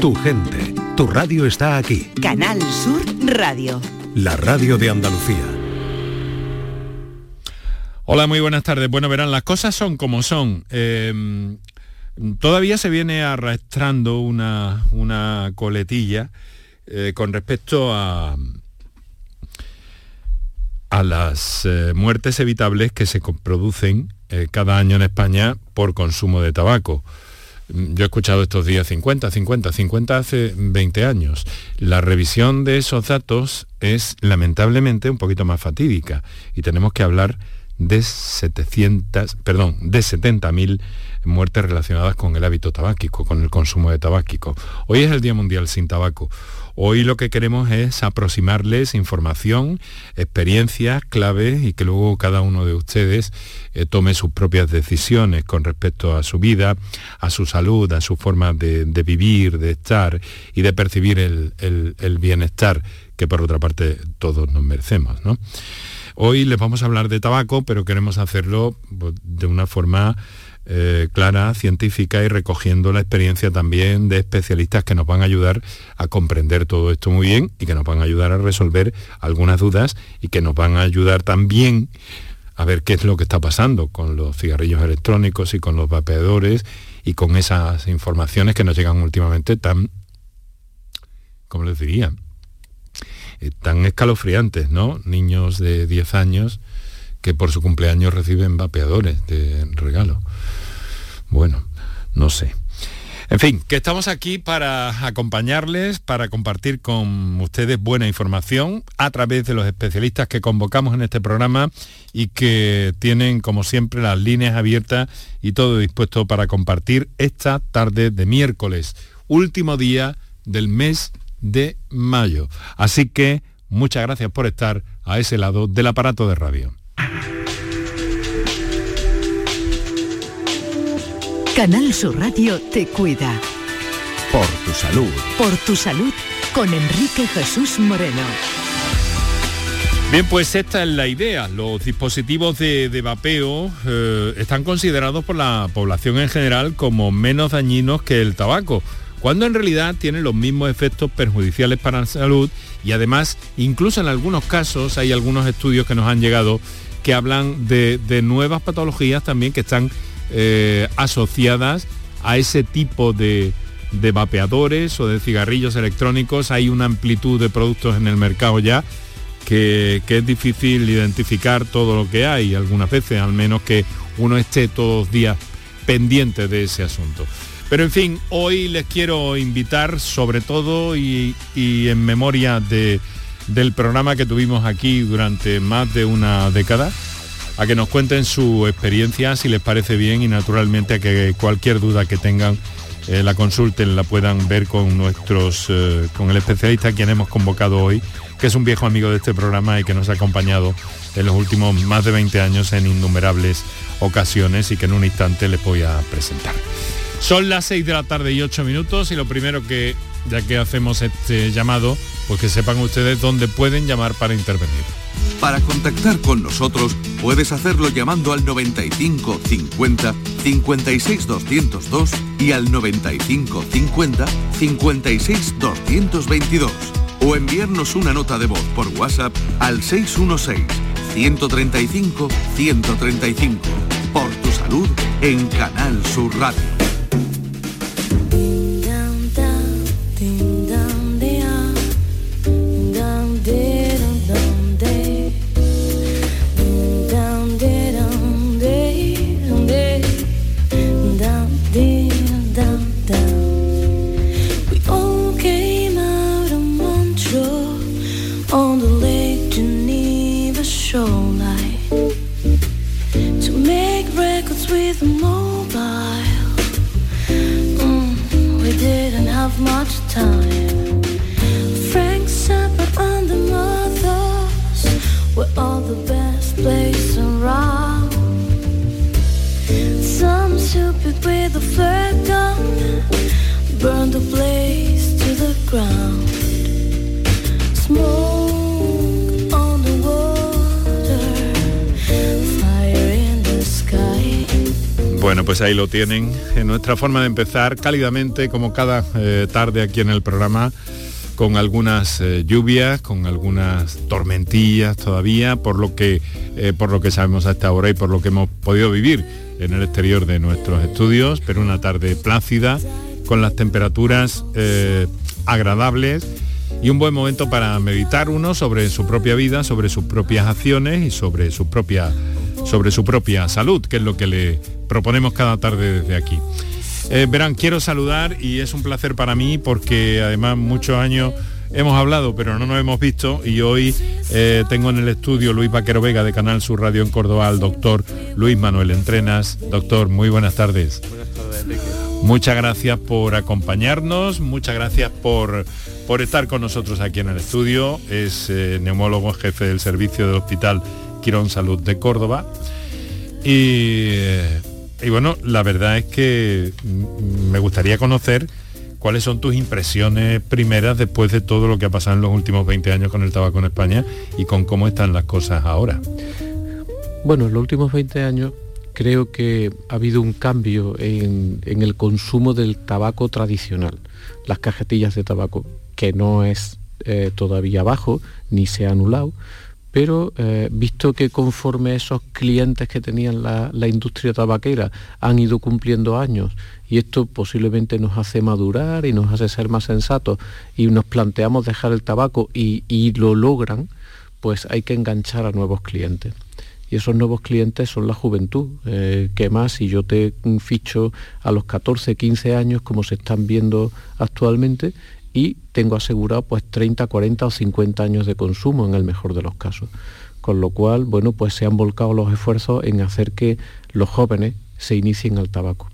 Tu gente, tu radio está aquí. Canal Sur Radio. La radio de Andalucía. Hola, muy buenas tardes. Bueno, verán, las cosas son como son. Em, todavía se viene arrastrando una, una coletilla eh, con respecto a, a las eh, muertes evitables que se producen eh, cada año en España por consumo de tabaco. Yo he escuchado estos días 50, 50, 50 hace 20 años. La revisión de esos datos es lamentablemente un poquito más fatídica y tenemos que hablar de 700, perdón, de 70.000 muertes relacionadas con el hábito tabáquico, con el consumo de tabáquico. Hoy es el Día Mundial sin Tabaco. Hoy lo que queremos es aproximarles información, experiencias, claves y que luego cada uno de ustedes eh, tome sus propias decisiones con respecto a su vida, a su salud, a su forma de, vivir, de estar y de percibir el, bienestar que por otra parte todos nos merecemos. Hoy les vamos a hablar de tabaco, pero queremos hacerlo pues, de una forma eh, clara, científica y recogiendo la experiencia también de especialistas que nos van a ayudar a comprender todo esto muy bien y que nos van a ayudar a resolver algunas dudas y que nos van a ayudar también a ver qué es lo que está pasando con los cigarrillos electrónicos y con los vapeadores y con esas informaciones que nos llegan últimamente tan, ¿cómo les diría? Eh, tan escalofriantes, ¿no? Niños de 10 años que por su cumpleaños reciben vapeadores de regalo. Bueno, no sé. En fin, que estamos aquí para acompañarles, para compartir con ustedes buena información a través de los especialistas que convocamos en este programa y que tienen, como siempre, las líneas abiertas y todo dispuesto para compartir esta tarde de miércoles, último día del mes de mayo. Así que muchas gracias por estar a ese lado del aparato de radio. Canal Sur Radio te cuida. Por tu salud. Por tu salud con Enrique Jesús Moreno. Bien, pues esta es la idea. Los dispositivos de, vapeo eh, están considerados por la población en general como menos dañinos que el tabaco, cuando en realidad tienen los mismos efectos perjudiciales para la salud y además, incluso en algunos casos, hay algunos estudios que nos han llegado que hablan de, de nuevas patologías también que están eh, asociadas a ese tipo de, vapeadores o de cigarrillos electrónicos. Hay una amplitud de productos en el mercado ya que, es difícil identificar todo lo que hay algunas veces, al menos que uno esté todos los días pendiente de ese asunto. Pero en fin, hoy les quiero invitar sobre todo y, en memoria del programa que tuvimos aquí durante más de una década, a que nos cuenten su experiencia, si les parece bien y naturalmente a que cualquier duda que tengan eh, la consulten, la puedan ver con nuestros, eh, con el especialista a quien hemos convocado hoy, que es un viejo amigo de este programa y que nos ha acompañado en los últimos más de 20 años en innumerables ocasiones y que en un instante les voy a presentar. Son las 6 de la tarde y 8 minutos y lo primero que, ya que hacemos este llamado, pues que sepan ustedes dónde pueden llamar para intervenir. Para contactar con nosotros puedes hacerlo llamando al 95 50 56 202 y al 95 50 56 222 o enviarnos una nota de voz por WhatsApp al 616 135 135 por tu salud en Canal Sur Radio. Ahí lo tienen, en nuestra forma de empezar cálidamente, como cada eh, tarde aquí en el programa, con algunas eh, lluvias, con algunas tormentillas todavía, por lo, que, eh, por lo que sabemos hasta ahora y por lo que hemos podido vivir en el exterior de nuestros estudios, pero una tarde plácida, con las temperaturas agradables y un buen momento para meditar uno sobre su propia vida, sobre sus propias acciones y sobre su propia, sobre su propia salud, que es lo que le proponemos cada tarde desde aquí. Eh, verán, quiero saludar y es un placer para mí porque además muchos años hemos hablado pero no nos hemos visto y hoy eh, tengo en el estudio Luis Vaquero Vega de Canal Sur Radio en Córdoba al doctor Luis Manuel Entrenas. Doctor, muy buenas tardes. Buenas tardes, Enrique. Muchas gracias por acompañarnos, muchas gracias por por estar con nosotros aquí en el estudio. Es eh, neumólogo jefe del servicio del Hospital Quirón Salud de Córdoba. Y, eh, y bueno, la verdad es que mm, me gustaría conocer cuáles son tus impresiones primeras después de todo lo que ha pasado en los últimos 20 años con el tabaco en España y con cómo están las cosas ahora. Bueno, en los últimos 20 años creo que ha habido un cambio en, en el consumo del tabaco tradicional, las cajetillas de tabaco que no es eh, todavía bajo ni se ha anulado, pero eh, visto que conforme esos clientes que tenían la, industria tabaquera han ido cumpliendo años y esto posiblemente nos hace madurar y nos hace ser más sensatos y nos planteamos dejar el tabaco y, lo logran, pues hay que enganchar a nuevos clientes. Y esos nuevos clientes son la juventud, eh, que más si yo te ficho a los 14, 15 años como se están viendo actualmente y tengo asegurado pues 30, 40 o 50 años de consumo en el mejor de los casos. Con lo cual, bueno, pues se han volcado los esfuerzos en hacer que los jóvenes se inicien al tabaco.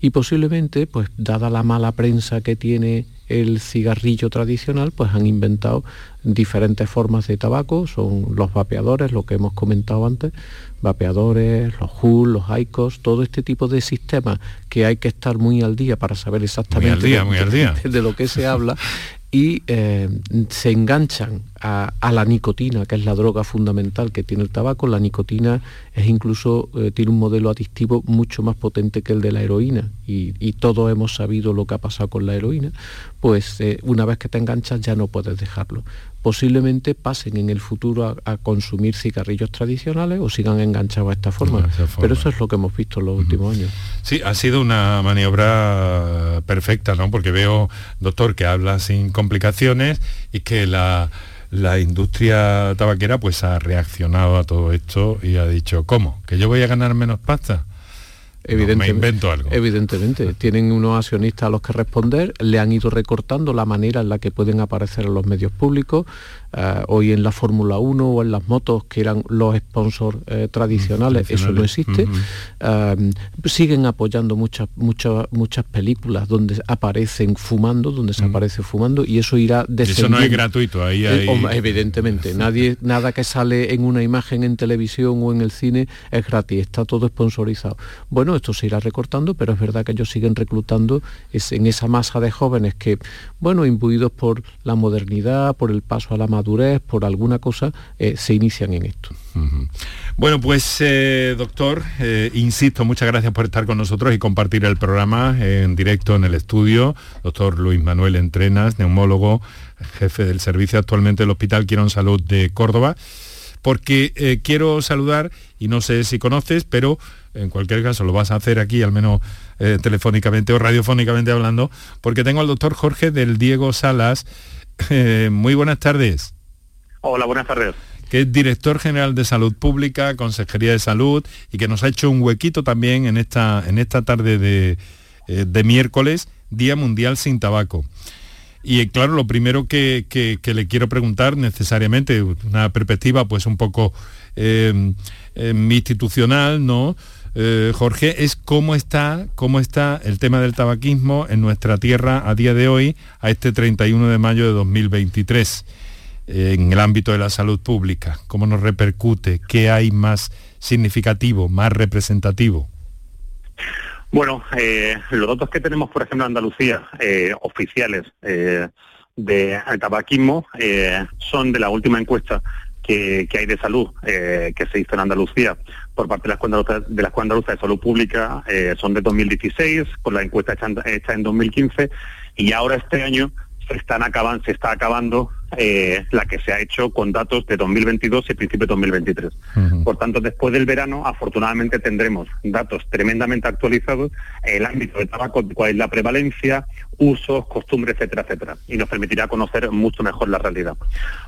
Y posiblemente, pues dada la mala prensa que tiene el cigarrillo tradicional, pues han inventado diferentes formas de tabaco, son los vapeadores, lo que hemos comentado antes, vapeadores, los HUL, los ICOS, todo este tipo de sistemas que hay que estar muy al día para saber exactamente de, lo que se habla y eh, se enganchan a, la nicotina, que es la droga fundamental que tiene el tabaco. La nicotina es incluso, eh, tiene un modelo adictivo mucho más potente que el de la heroína y, todos hemos sabido lo que ha pasado con la heroína, pues eh, una vez que te enganchas ya no puedes dejarlo posiblemente pasen en el futuro a, consumir cigarrillos tradicionales o sigan enganchados a esta forma. Pero eso es lo que hemos visto en los últimos años. Sí, ha sido una maniobra perfecta, ¿no? Porque veo, doctor, que habla sin complicaciones y que la, la industria tabaquera pues ha reaccionado a todo esto y ha dicho, ¿cómo? ¿Que yo voy a ganar menos pasta? Evidentemente, me invento algo. Evidentemente, tienen unos accionistas a los que responder, le han ido recortando la manera en la que pueden aparecer en los medios públicos, eh, hoy en la Fórmula 1 o en las motos que eran los sponsors eh, tradicionales, eso no existe. Eh, siguen apoyando muchas, muchas, muchas películas donde aparecen fumando, donde se aparece fumando y eso irá descendiendo. Eso no es gratuito, ahí hay... Evidentemente, nadie, nada que sale en una imagen en televisión o en el cine es gratis, está todo sponsorizado. Bueno, esto se irá recortando, pero es verdad que ellos siguen reclutando en esa masa de jóvenes que, bueno, imbuidos por la modernidad, por el paso a la madurez, por alguna cosa, eh, se inician en esto. Bueno, pues eh, doctor, eh, insisto, muchas gracias por estar con nosotros y compartir el programa en directo en el estudio. Doctor Luis Manuel Entrenas, neumólogo, jefe del servicio actualmente del Hospital Quirón Salud de Córdoba, porque quiero saludar, y no sé si conoces, pero en cualquier caso lo vas a hacer aquí, al menos telefónicamente o radiofónicamente hablando, porque tengo al doctor Jorge del Diego Salas, muy buenas tardes. Hola, buenas tardes. Que es director general de Salud Pública, Consejería de Salud, y que nos ha hecho un huequito también en esta, en esta tarde de, eh, miércoles, Día Mundial sin Tabaco. Y eh, claro, lo primero que, le quiero preguntar necesariamente, una perspectiva pues un poco eh, institucional, ¿no? Eh, Jorge, es cómo está, cómo está el tema del tabaquismo en nuestra tierra a día de hoy, a este 31 de mayo de 2023, eh, en el ámbito de la salud pública. ¿Cómo nos repercute? ¿Qué hay más significativo, más representativo? Bueno, eh, los datos que tenemos, por ejemplo, en Andalucía, oficiales de tabaquismo, son de la última encuesta que, hay de salud eh, que se hizo en Andalucía por parte de la Escuela de, la Andaluza de Salud Pública eh, son de 2016, con la encuesta hecha, hecha en 2015, y ahora este año se, están acabando, se está acabando eh, la que se ha hecho con datos de 2022 y principio de 2023. Por tanto, después del verano, afortunadamente tendremos datos tremendamente actualizados en el ámbito del tabaco, cuál es la prevalencia, usos, costumbres, etcétera, etcétera. Y nos permitirá conocer mucho mejor la realidad.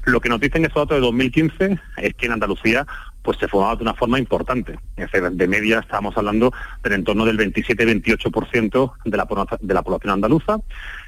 Lo que nos dicen esos datos de 2015 es que en Andalucía pues se fumaba de una forma importante. de media estamos hablando del entorno del 27-28% de la, de la población andaluza.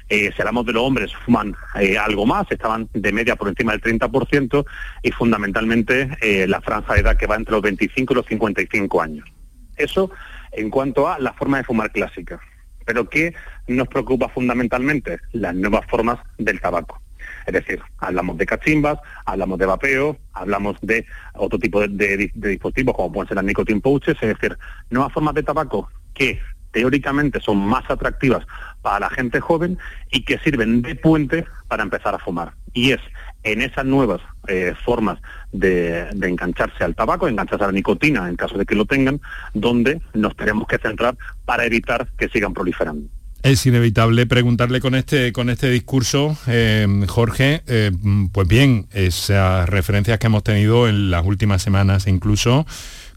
Eh, si hablamos de los hombres, fuman eh, algo más, estaban de media por encima del 30% y fundamentalmente eh, la franja de edad que va entre los 25 y los 55 años. Eso en cuanto a la forma de fumar clásica. Pero ¿qué nos preocupa fundamentalmente? Las nuevas formas del tabaco. Es decir, hablamos de cachimbas, hablamos de vapeo, hablamos de otro tipo de, dispositivos como pueden ser las nicotine pouches, es decir, nuevas formas de tabaco que teóricamente son más atractivas para la gente joven y que sirven de puente para empezar a fumar. Y es en esas nuevas eh, formas de, de, engancharse al tabaco, engancharse a la nicotina en caso de que lo tengan, donde nos tenemos que centrar para evitar que sigan proliferando. Es inevitable preguntarle con este, con este discurso, eh, Jorge, eh, pues bien, esas referencias que hemos tenido en las últimas semanas incluso,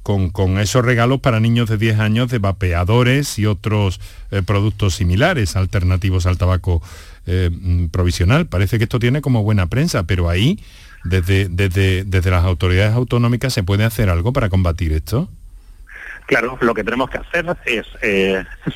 con, esos regalos para niños de 10 años de vapeadores y otros eh, productos similares, alternativos al tabaco provisional. Parece que esto tiene como buena prensa, pero ahí, desde, desde, desde las autoridades autonómicas, ¿se puede hacer algo para combatir esto? Claro, lo que tenemos que hacer es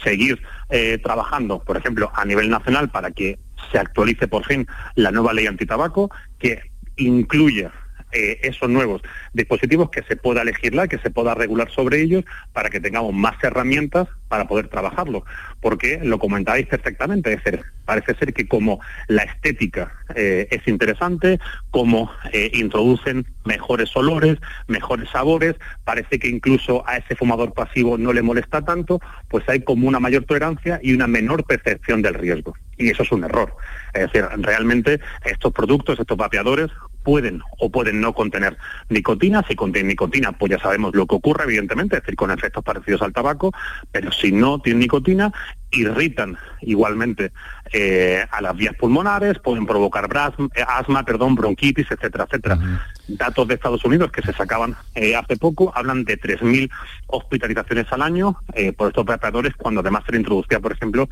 seguir eh, trabajando, por ejemplo, a nivel nacional para que se actualice por fin la nueva ley antitabaco que incluya eh, esos nuevos dispositivos que se pueda legislar, que se pueda regular sobre ellos para que tengamos más herramientas para poder trabajarlo. Porque lo comentáis perfectamente, es decir, parece ser que como la estética eh, es interesante, como eh, introducen mejores olores, mejores sabores, parece que incluso a ese fumador pasivo no le molesta tanto, pues hay como una mayor tolerancia y una menor percepción del riesgo. Y eso es un error. Es decir, realmente estos productos, estos vapeadores, pueden o pueden no contener nicotina. Si contienen nicotina, pues ya sabemos lo que ocurre, evidentemente, es decir, con efectos parecidos al tabaco, pero si no tienen nicotina, irritan igualmente eh, a las vías pulmonares, pueden provocar eh, asma, perdón, bronquitis, etcétera, etcétera. Datos de Estados Unidos que se sacaban eh, hace poco hablan de 3.000 hospitalizaciones al año por estos vapeadores cuando además se le introducía, por ejemplo,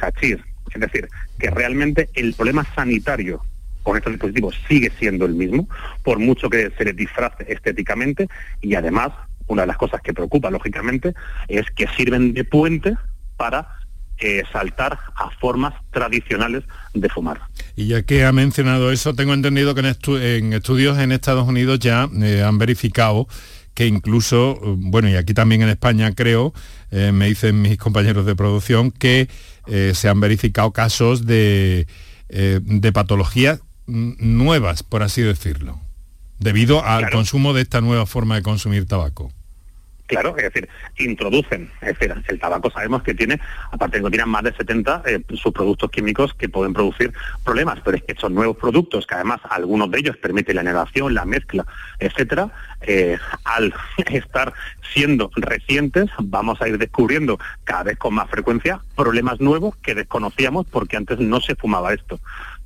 hachís. Es decir, que realmente el problema sanitario con estos dispositivos sigue siendo el mismo, por mucho que se les disfrace estéticamente y además una de las cosas que preocupa lógicamente es que sirven de puente para eh, saltar a formas tradicionales de fumar. Y ya que ha mencionado eso, tengo entendido que en, estudios en Estados Unidos ya eh, han verificado que incluso, bueno, y aquí también en España creo, eh, me dicen mis compañeros de producción, que se han verificado casos de, de patologías nuevas, por así decirlo, debido al consumo de esta nueva forma de consumir tabaco. Claro, es decir, introducen, es decir, el tabaco sabemos que tiene, aparte de que tiene más de 70 eh, subproductos químicos que pueden producir problemas, pero es que son nuevos productos, que además algunos de ellos permiten la inhalación, la mezcla, etcétera, eh, al estar siendo recientes, vamos a ir descubriendo cada vez con más frecuencia problemas nuevos que desconocíamos porque antes no se fumaba esto.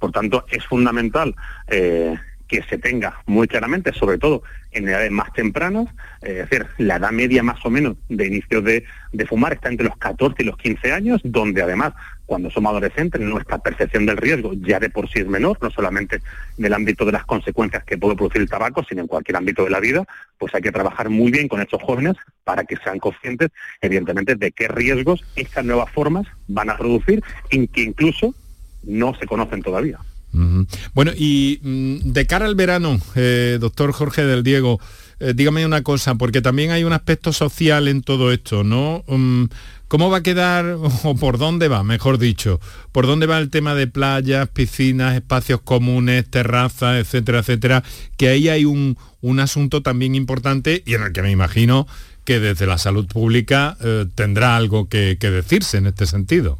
Por tanto, es fundamental eh, que se tenga muy claramente, sobre todo en edades más tempranas, es decir, la edad media más o menos de inicio de, fumar está entre los 14 y los 15 años, donde además cuando somos adolescentes nuestra percepción del riesgo ya de por sí es menor, no solamente en el ámbito de las consecuencias que puede producir el tabaco, sino en cualquier ámbito de la vida, pues hay que trabajar muy bien con estos jóvenes para que sean conscientes, evidentemente, de qué riesgos estas nuevas formas van a producir y que incluso no se conocen todavía. Bueno, y mm, de cara al verano, eh, doctor Jorge del Diego, eh, dígame una cosa, porque también hay un aspecto social en todo esto, ¿no? Mm, ¿Cómo va a quedar, o por dónde va, mejor dicho, por dónde va el tema de playas, piscinas, espacios comunes, terrazas, etcétera, etcétera? Que ahí hay un, asunto también importante y en el que me imagino que desde la salud pública eh, tendrá algo que decirse en este sentido.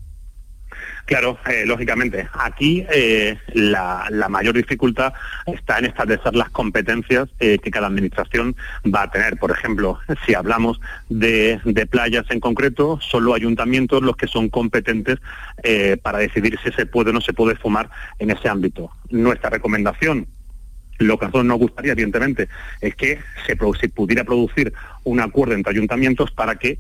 Claro, eh, lógicamente. Aquí eh, la, mayor dificultad está en establecer las competencias eh, que cada administración va a tener. Por ejemplo, si hablamos de, playas en concreto, solo ayuntamientos los que son competentes para decidir si se puede o no se puede fumar en ese ámbito. Nuestra recomendación lo que a nosotros nos gustaría, evidentemente, es que se pudiera producir un acuerdo entre ayuntamientos para que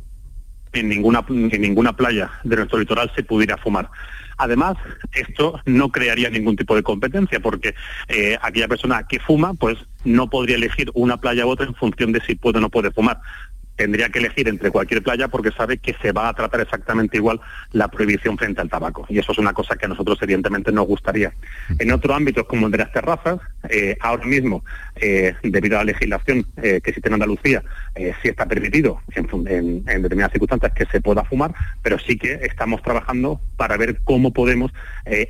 en ninguna, en ninguna playa de nuestro litoral se pudiera fumar. Además, esto no crearía ningún tipo de competencia porque eh, aquella persona que fuma, pues no podría elegir una playa u otra en función de si puede o no puede fumar tendría que elegir entre cualquier playa porque sabe que se va a tratar exactamente igual la prohibición frente al tabaco. Y eso es una cosa que a nosotros evidentemente nos gustaría. En otro ámbito como el de las terrazas, eh, ahora mismo, eh, debido a la legislación eh, que existe en Andalucía, sí está permitido en, determinadas circunstancias que se pueda fumar, pero sí que estamos trabajando para ver cómo podemos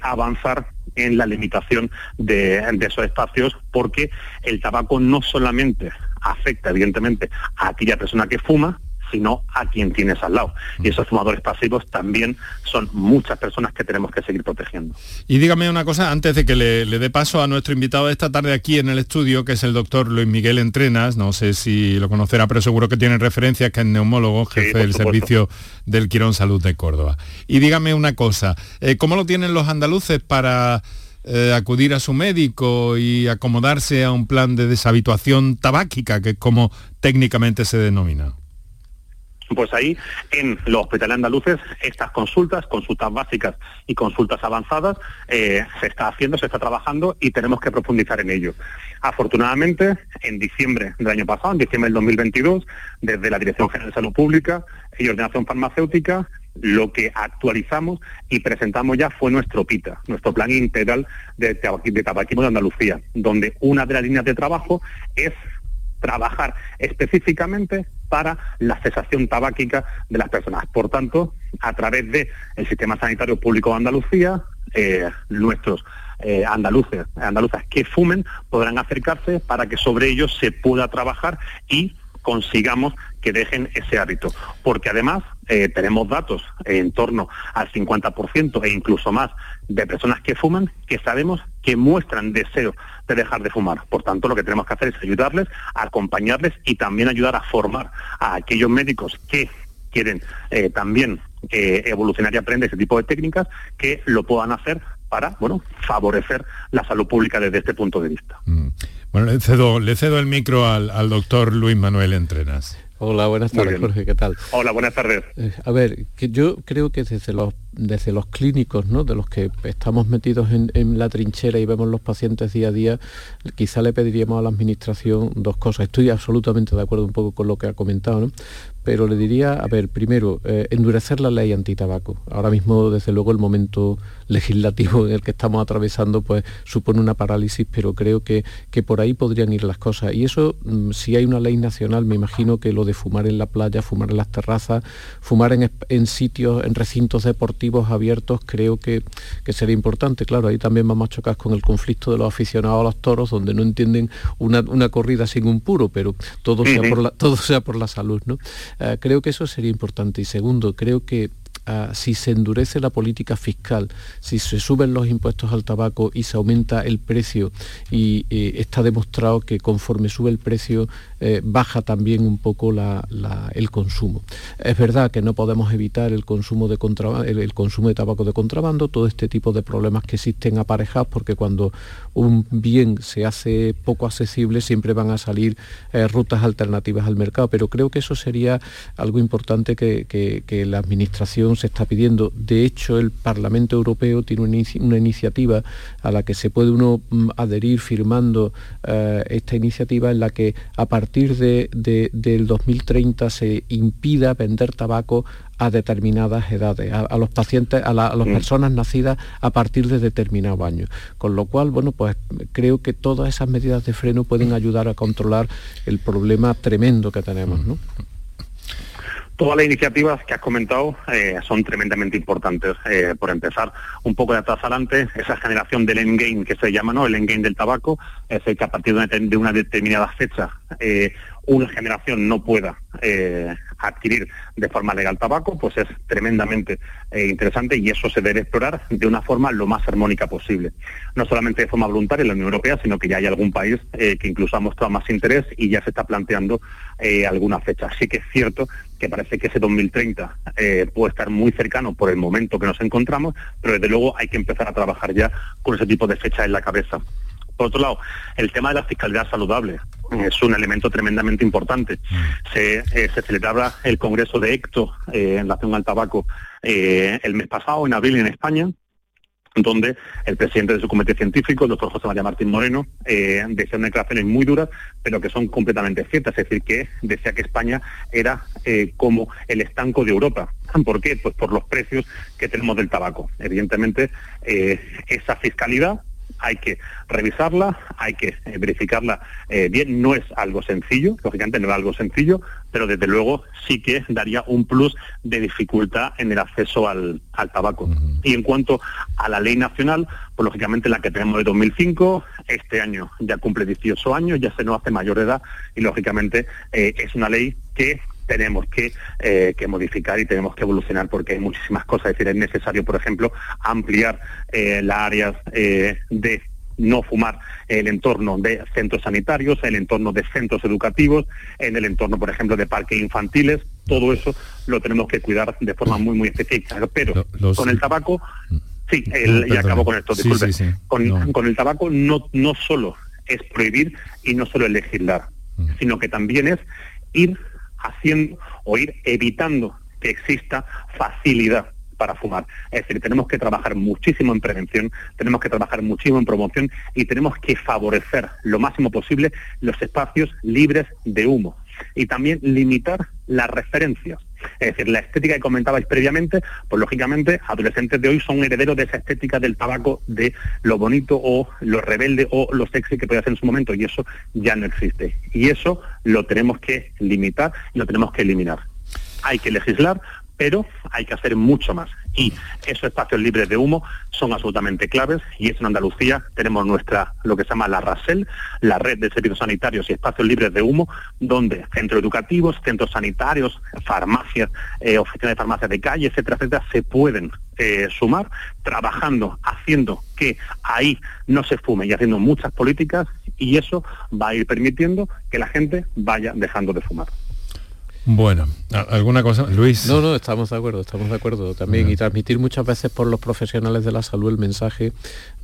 avanzar en la limitación de esos espacios, porque el tabaco no solamente afecta evidentemente a aquella persona que fuma, sino a quien tienes al lado. Y esos fumadores pasivos también son muchas personas que tenemos que seguir protegiendo. Y dígame una cosa, antes de que le, dé paso a nuestro invitado de esta tarde aquí en el estudio, que es el doctor Luis Miguel Entrenas, no sé si lo conocerá, pero seguro que tiene referencia, que es neumólogo, jefe del servicio del Quirón Salud de Córdoba. Y dígame una cosa, eh, ¿cómo lo tienen los andaluces para eh, acudir a su médico y acomodarse a un plan de deshabituación tabáquica, que es como técnicamente se denomina? Pues ahí, en los hospitales andaluces, estas consultas, consultas básicas y consultas avanzadas, eh, se está haciendo, se está trabajando y tenemos que profundizar en ello. Afortunadamente, en diciembre del año pasado, en diciembre del 2022, desde la Dirección General de Salud Pública y Ordenación Farmacéutica, lo que actualizamos y presentamos ya fue nuestro PITA, nuestro Plan Integral de, Tabaquismo de Andalucía, donde una de las líneas de trabajo es trabajar específicamente para la cesación tabáquica de las personas. Por tanto, a través del Sistema Sanitario Público de Andalucía, eh, nuestros eh, andaluces, andaluzas que fumen podrán acercarse para que sobre ellos se pueda trabajar y consigamos que dejen ese hábito. Porque además eh, tenemos datos en torno al 50% e incluso más de personas que fuman que sabemos que muestran deseo de dejar de fumar. Por tanto, lo que tenemos que hacer es ayudarles, acompañarles y también ayudar a formar a aquellos médicos que quieren eh, también eh, evolucionar y aprender ese tipo de técnicas que lo puedan hacer para bueno favorecer la salud pública desde este punto de vista. Mm. Bueno, le cedo, el micro al doctor Luis Manuel Entrenas. Hola, buenas tardes, Jorge, ¿qué tal? Hola, buenas tardes. Eh, a ver, que yo creo que desde los, desde los clínicos, ¿no? de los que estamos metidos en, en, la trinchera y vemos los pacientes día a día, quizá le pediríamos a la Administración dos cosas. Estoy absolutamente de acuerdo un poco con lo que ha comentado, ¿no? pero le diría, a ver, primero, eh, endurecer la ley antitabaco. Ahora mismo, desde luego, el momento legislativo en el que estamos atravesando, pues supone una parálisis, pero creo que, que por ahí podrían ir las cosas. Y eso, mm, si hay una ley nacional, me imagino que lo de fumar en la playa, fumar en las terrazas, fumar en, sitios, en recintos deportivos abiertos, creo que, sería importante. Claro, ahí también vamos a chocar con el conflicto de los aficionados a los toros, donde no entienden una, corrida sin un puro, pero todo sea, por la, todo sea por la salud, ¿no? Eh, creo que eso sería importante. Y segundo, creo que si se endurece la política fiscal, si se suben los impuestos al tabaco y se aumenta el precio, y eh, está demostrado que conforme sube el precio eh, baja también un poco el consumo. Es verdad que no podemos evitar el consumo, de el, consumo de tabaco de contrabando, todo este tipo de problemas que existen aparejados, porque cuando un bien se hace poco accesible siempre van a salir eh, rutas alternativas al mercado, pero creo que eso sería algo importante que, la Administración se está pidiendo. De hecho, el Parlamento Europeo tiene una, iniciativa a la que se puede uno mm, adherir firmando eh, esta iniciativa en la que a partir de, del 2030 se impida vender tabaco a determinadas edades, a, los pacientes, a, las mm. personas nacidas a partir de determinado año. Con lo cual, bueno, pues creo que todas esas medidas de freno pueden ayudar a controlar el problema tremendo que tenemos. ¿no? Todas las iniciativas que has comentado eh, son tremendamente importantes. Eh, por empezar, un poco de atrás adelante, esa generación del endgame que se llama, ¿no? El endgame del tabaco, es el que a partir de una, determinada fecha eh, una generación no pueda eh, adquirir de forma legal tabaco, pues es tremendamente eh, interesante y eso se debe explorar de una forma lo más armónica posible. No solamente de forma voluntaria en la Unión Europea, sino que ya hay algún país eh, que incluso ha mostrado más interés y ya se está planteando alguna fecha. Así que es cierto que parece que ese 2030 puede estar muy cercano por el momento que nos encontramos, pero desde luego hay que empezar a trabajar ya con ese tipo de fecha en la cabeza. Por otro lado, el tema de la fiscalidad saludable es un elemento tremendamente importante. Se, eh, celebraba el Congreso de ECTO eh, en relación al tabaco eh, el mes pasado, en abril, en España, donde el presidente de su comité científico, el doctor José María Martín Moreno, decía unas declaraciones muy duras, pero que son completamente ciertas, es decir, que decía que España era como el estanco de Europa. ¿Por qué? Pues por los precios que tenemos del tabaco. Evidentemente, esa fiscalidad hay que revisarla, hay que eh, verificarla eh, bien. No es algo sencillo, lógicamente no es algo sencillo, pero desde luego sí que daría un plus de dificultad en el acceso al, tabaco. Y en cuanto a la ley nacional, pues lógicamente la que tenemos de 2005, este año ya cumple 18 años, ya se nos hace mayor edad y lógicamente eh, es una ley que tenemos que, que, modificar y tenemos que evolucionar porque hay muchísimas cosas. Es decir, es necesario, por ejemplo, ampliar las áreas de no fumar el entorno de centros sanitarios, el entorno de centros educativos, en el entorno, por ejemplo, de parques infantiles. Todo eso lo tenemos que cuidar de forma muy, muy específica. Pero con el tabaco, sí, y acabo con esto, disculpe. con, el tabaco no, no solo es prohibir y no solo es legislar, sino que también es ir haciendo o ir evitando que exista facilidad para fumar. Es decir, tenemos que trabajar muchísimo en prevención, tenemos que trabajar muchísimo en promoción y tenemos que favorecer lo máximo posible los espacios libres de humo y también limitar las referencias. Es decir, la estética que comentabais previamente, pues lógicamente adolescentes de hoy son herederos de esa estética del tabaco, de lo bonito o lo rebelde o lo sexy que podía ser en su momento y eso ya no existe. Y eso lo tenemos que limitar y lo tenemos que eliminar. Hay que legislar, pero hay que hacer mucho más. Y esos espacios libres de humo son absolutamente claves y es en Andalucía tenemos nuestra, lo que se llama la RASEL, la red de servicios sanitarios y espacios libres de humo, donde centros educativos, centros sanitarios, farmacias, eh, oficinas de farmacias de calle, etcétera, etcétera, se pueden eh, sumar trabajando, haciendo que ahí no se fume y haciendo muchas políticas y eso va a ir permitiendo que la gente vaya dejando de fumar. Bueno, ¿alguna cosa, Luis? No, no, estamos de acuerdo, estamos de acuerdo también. Y transmitir muchas veces por los profesionales de la salud el mensaje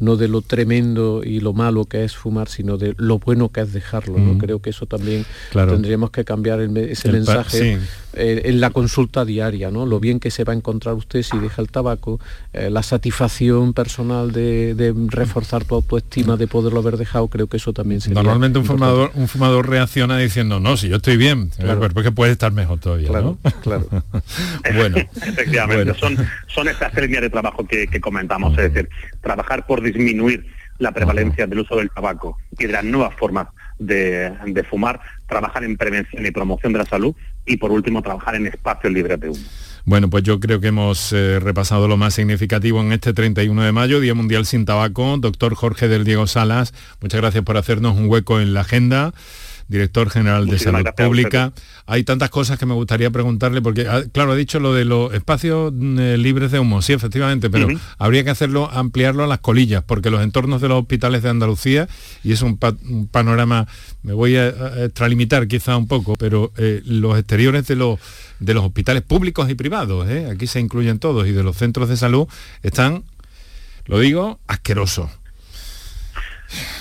no de lo tremendo y lo malo que es fumar, sino de lo bueno que es dejarlo. ¿no? Creo que eso también tendríamos que cambiar ese mensaje eh, en la consulta diaria, ¿no? Lo bien que se va a encontrar usted si deja el tabaco, eh, la satisfacción personal de, reforzar tu autoestima, de poderlo haber dejado, creo que eso también sería Normalmente un fumador, un fumador reacciona diciendo, no, si yo estoy bien, claro. porque puede estar mejor todavía. Claro, claro. bueno. Efectivamente, son, son estas líneas de trabajo que, comentamos, es decir, trabajar por disminuir la prevalencia del uso del tabaco y de las nuevas formas de, fumar, trabajar en prevención y promoción de la salud y por último trabajar en espacios libres de humo. Bueno, pues yo creo que hemos eh, repasado lo más significativo en este 31 de mayo, Día Mundial sin Tabaco. Doctor Jorge del Diego Salas, muchas gracias por hacernos un hueco en la agenda director general de Salud Pública. Hay tantas cosas que me gustaría preguntarle, porque, ah, claro, ha dicho lo de los espacios mm, eh, libres de humo, sí, efectivamente, pero habría que hacerlo, ampliarlo a las colillas, porque los entornos de los hospitales de Andalucía, y es un, panorama, me voy a, extralimitar quizá un poco, pero eh, los exteriores de los de los hospitales públicos y privados, ¿eh? aquí se incluyen todos, y de los centros de salud, están, lo digo, asquerosos.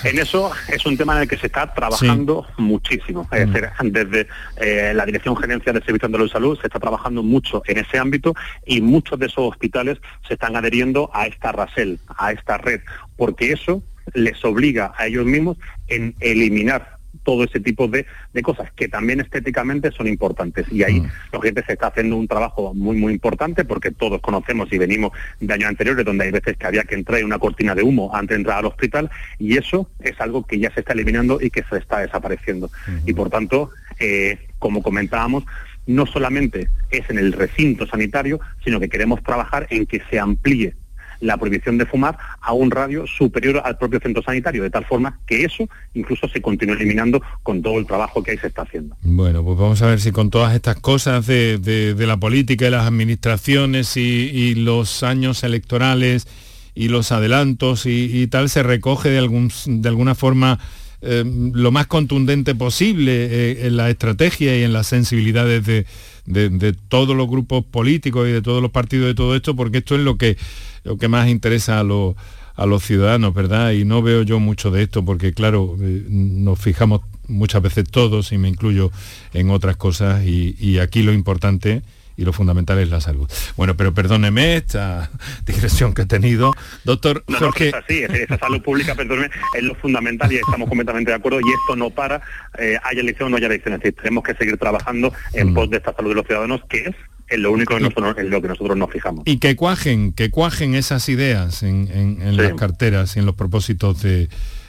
En eso es un tema en el que se está trabajando muchísimo. Es mm. decir, desde eh, la Dirección Gerencia de Servicios de Salud se está trabajando mucho en ese ámbito y muchos de esos hospitales se están adheriendo a esta RASEL, a esta red, porque eso les obliga a ellos mismos en eliminar todo ese tipo de, cosas que también estéticamente son importantes. Y ahí mm. la gente se está haciendo un trabajo muy, muy importante porque todos conocemos y venimos de años anteriores donde hay veces que había que entrar en una cortina de humo antes de entrar al hospital y eso es algo que ya se está eliminando y que se está desapareciendo. Y por tanto, eh, como comentábamos, no solamente es en el recinto sanitario, sino que queremos trabajar en que se amplíe la prohibición de fumar a un radio superior al propio centro sanitario, de tal forma que eso incluso se continúe eliminando con todo el trabajo que ahí se está haciendo. Bueno, pues vamos a ver si con todas estas cosas de, la política y las administraciones y, los años electorales y los adelantos y, tal se recoge de, algún, de alguna forma eh, lo más contundente posible eh, en la estrategia y en las sensibilidades de, de, todos los grupos políticos y de todos los partidos de todo esto, porque esto es lo que, lo que más interesa a los, a los ciudadanos, ¿verdad? Y no veo yo mucho de esto, porque claro, eh, nos fijamos muchas veces todos, y me incluyo en otras cosas, y aquí lo importante y lo fundamental es la salud. Bueno, pero perdóneme esta digresión que he tenido. Doctor no, Jorge... No, es así, esa salud pública, perdóneme, es lo fundamental y estamos completamente de acuerdo y esto no para, eh, haya elección o no haya elección. Es decir, tenemos que seguir trabajando en mm. pos de esta salud de los ciudadanos, que es lo único que nosotros, en lo que nosotros nos fijamos. Y que cuajen, que cuajen esas ideas en, las carteras y en los propósitos de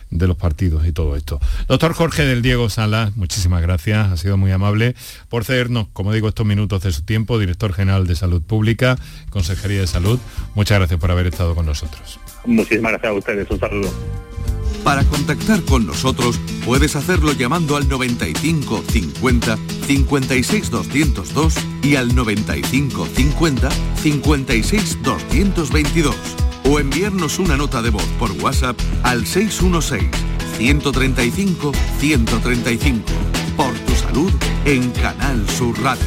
de los partidos y todo esto. Doctor Jorge del Diego Salas, muchísimas gracias, ha sido muy amable por cedernos, como digo, estos minutos de su tiempo, director general de Salud Pública, Consejería de Salud. Muchas gracias por haber estado con nosotros. Muchísimas gracias a ustedes, un saludo. Para contactar con nosotros puedes hacerlo llamando al 95 50 56 202 y al 95 50 56 222 o enviarnos una nota de voz por WhatsApp al 616-135-135. Por tu salud en Canal Sur Radio.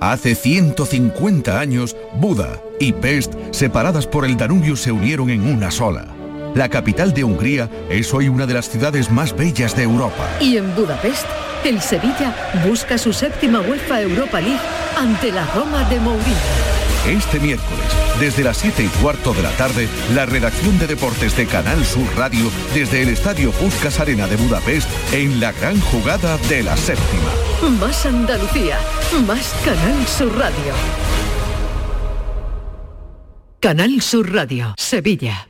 Hace 150 años, Buda y Pest, separadas por el Danubio, se unieron en una sola. La capital de Hungría es hoy una de las ciudades más bellas de Europa. Y en Budapest, el Sevilla busca su séptima UEFA Europa League ante la Roma de Mourinho. Este miércoles, desde las 7 y cuarto de la tarde, la redacción de deportes de Canal Sur Radio desde el Estadio Puskas Arena de Budapest en la gran jugada de la séptima. Más Andalucía, más Canal Sur Radio. Canal Sur Radio, Sevilla.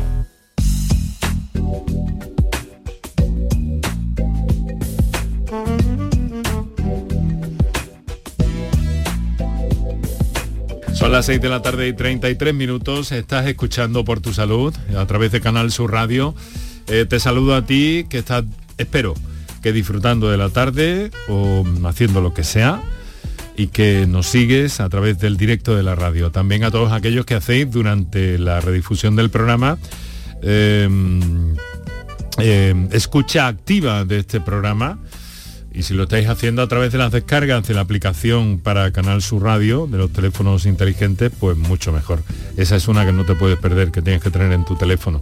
Son las 6 de la tarde y 33 minutos. Estás escuchando por tu salud a través de Canal Sur Radio. Eh, te saludo a ti que estás, espero, que disfrutando de la tarde o haciendo lo que sea y que nos sigues a través del directo de la radio. También a todos aquellos que hacéis durante la redifusión del programa. Em, em, escucha activa de este programa Y si lo estáis haciendo a través de las descargas de la aplicación para Canal Sur Radio, de los teléfonos inteligentes, pues mucho mejor. Esa es una que no te puedes perder, que tienes que tener en tu teléfono.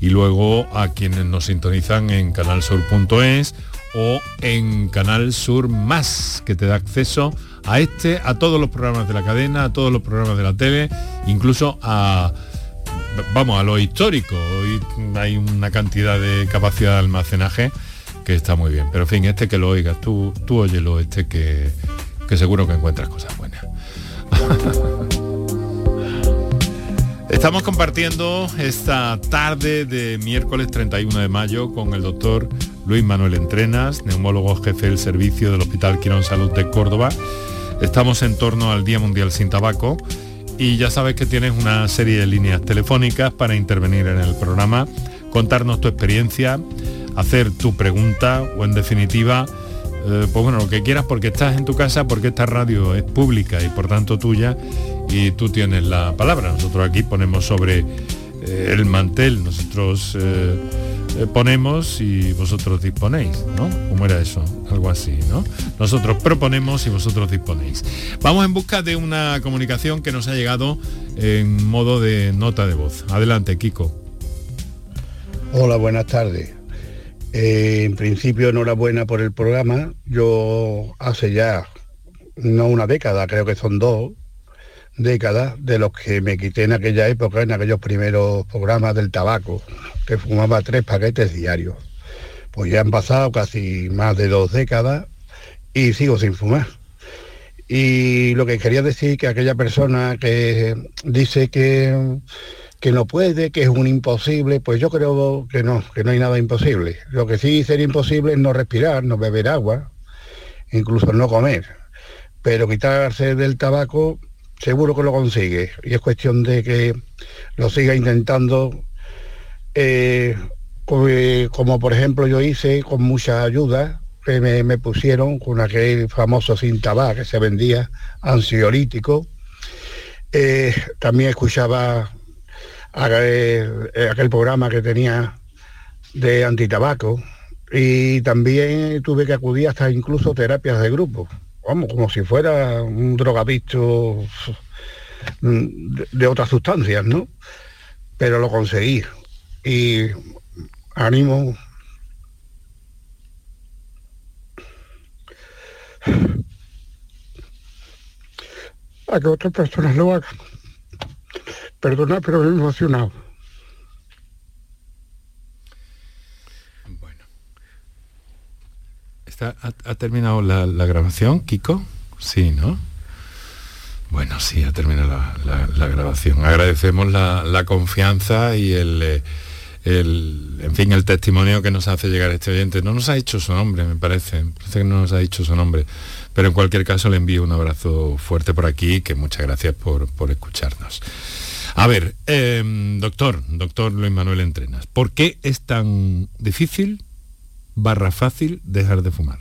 Y luego a quienes nos sintonizan en canalsur.es o en Canal Sur Más, que te da acceso a este, a todos los programas de la cadena, a todos los programas de la tele, incluso a vamos a lo histórico. Hoy hay una cantidad de capacidad de almacenaje que está muy bien. Pero en fin, este que lo oigas, tú, tú óyelo, este que, que seguro que encuentras cosas buenas. Estamos compartiendo esta tarde de miércoles 31 de mayo con el doctor Luis Manuel Entrenas, neumólogo jefe del servicio del Hospital Quirón Salud de Córdoba. Estamos en torno al Día Mundial sin Tabaco y ya sabes que tienes una serie de líneas telefónicas para intervenir en el programa, contarnos tu experiencia, hacer tu pregunta o en definitiva, eh, pues bueno, lo que quieras porque estás en tu casa, porque esta radio es pública y por tanto tuya y tú tienes la palabra. Nosotros aquí ponemos sobre eh, el mantel, nosotros eh, ponemos y vosotros disponéis, ¿no? ¿Cómo era eso? Algo así, ¿no? Nosotros proponemos y vosotros disponéis. Vamos en busca de una comunicación que nos ha llegado en modo de nota de voz. Adelante, Kiko. Hola, buenas tardes. En principio, enhorabuena por el programa. Yo hace ya, no una década, creo que son dos, décadas de los que me quité en aquella época, en aquellos primeros programas del tabaco, que fumaba tres paquetes diarios. Pues ya han pasado casi más de dos décadas y sigo sin fumar. Y lo que quería decir que aquella persona que dice que, que no puede, que es un imposible, pues yo creo que no, que no hay nada imposible. Lo que sí sería imposible es no respirar, no beber agua, incluso no comer. Pero quitarse del tabaco seguro que lo consigue y es cuestión de que lo siga intentando eh, como, por ejemplo yo hice con mucha ayuda que me, pusieron con aquel famoso sin tabac que se vendía ansiolítico eh, también escuchaba aquel, eh, aquel programa que tenía de antitabaco y también tuve que acudir hasta incluso terapias de grupo vamos, como si fuera un drogadicto de, otras sustancias, ¿no? Pero lo conseguí. Y ánimo a que otras personas lo hagan. Perdona, pero me he emocionado. ha, terminado la, grabación, Kiko? Sí, ¿no? Bueno, sí, ha terminado la, grabación. Agradecemos la, confianza y eh, el, en fin, el testimonio que nos hace llegar este oyente. No nos ha dicho su nombre, me parece. Parece que no nos ha dicho su nombre. Pero en cualquier caso le envío un abrazo fuerte por aquí, que muchas gracias por, escucharnos. A ver, em, doctor, doctor Luis Manuel Entrenas, ¿por qué es tan difícil barra fácil dejar de fumar.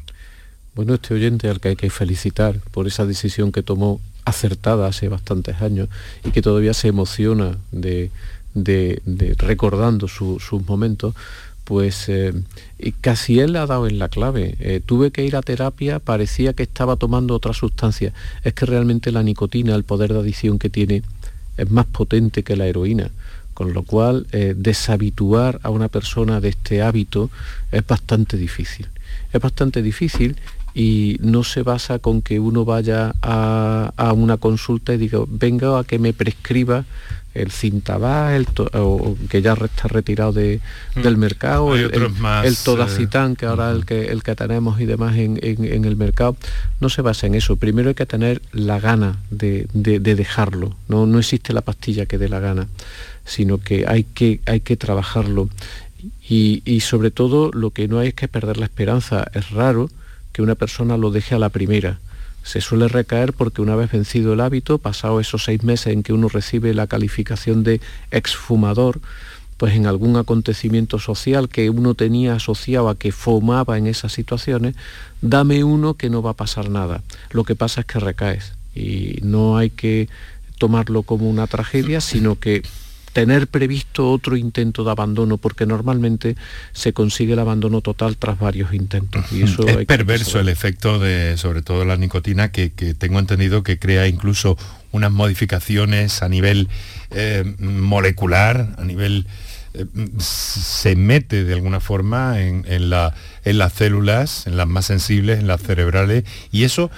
Bueno, este oyente al que hay que felicitar por esa decisión que tomó acertada hace bastantes años y que todavía se emociona de, recordando sus momentos, pues eh, casi él ha dado en la clave. Eh, tuve que ir a terapia, parecía que estaba tomando otra sustancia. Es que realmente la nicotina, el poder de adicción que tiene, es más potente que la heroína con lo cual eh, deshabituar a una persona de este hábito es bastante difícil. Es bastante difícil y no se basa con que uno vaya a, una consulta y diga, venga a que me prescriba el cintabá, el que ya está retirado de, mm. del mercado, el, el, todacitán, que ahora el, que, el que tenemos y demás en, el mercado, no se basa en eso. Primero hay que tener la gana de, dejarlo, ¿no? no existe la pastilla que dé la gana sino que hay que, hay que trabajarlo. Y, sobre todo lo que no hay es que perder la esperanza. Es raro que una persona lo deje a la primera. Se suele recaer porque una vez vencido el hábito, pasado esos seis meses en que uno recibe la calificación de exfumador, pues en algún acontecimiento social que uno tenía asociado a que fumaba en esas situaciones, dame uno que no va a pasar nada. Lo que pasa es que recaes y no hay que tomarlo como una tragedia, sino que tener previsto otro intento de abandono, porque normalmente se consigue el abandono total tras varios intentos. Y eso es perverso el efecto de, sobre todo la nicotina, que, tengo entendido que crea incluso unas modificaciones a nivel eh, molecular, a nivel eh, se mete de alguna forma en, la, en las células, en las más sensibles, en las cerebrales, y eso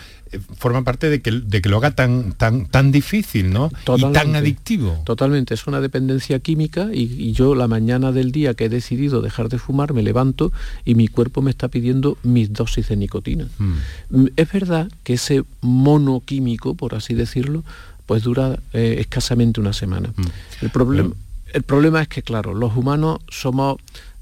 forma parte de que, de que lo haga tan, tan, tan difícil, ¿no? y tan adictivo. Totalmente, es una dependencia química y, yo la mañana del día que he decidido dejar de fumar me levanto y mi cuerpo me está pidiendo mis dosis de nicotina. Mm. Mm, es verdad que ese mono químico, por así decirlo, pues dura eh, escasamente una semana. Mm. El, problema, el problema es que, claro, los humanos somos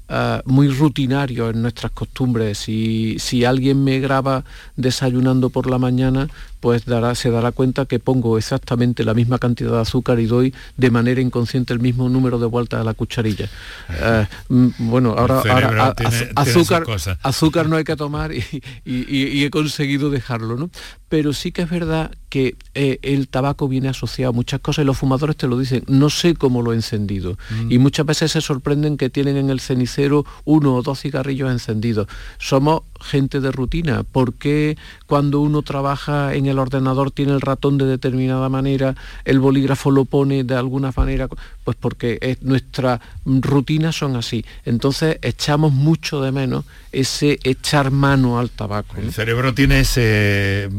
eh, muy rutinarios en nuestras costumbres. Si, si alguien me graba desayunando por la mañana, pues dará, se dará cuenta que pongo exactamente la misma cantidad de azúcar y doy de manera inconsciente el mismo número de vueltas a la cucharilla. Eh, mm, bueno, ahora, azúcar, azúcar no hay que tomar y, he conseguido dejarlo, ¿no? Pero sí que es verdad que eh, el tabaco viene asociado a muchas cosas y los fumadores te lo dicen, no sé cómo lo he encendido. Mm. Y muchas veces se sorprenden que tienen en el cenicero uno o dos cigarrillos encendidos. Somos gente de rutina. ¿Por qué cuando uno trabaja en el ordenador tiene el ratón de determinada manera, el bolígrafo lo pone de alguna manera? Pues porque es, nuestras rutinas son así. Entonces echamos mucho de menos ese echar mano al tabaco. El cerebro tiene ese,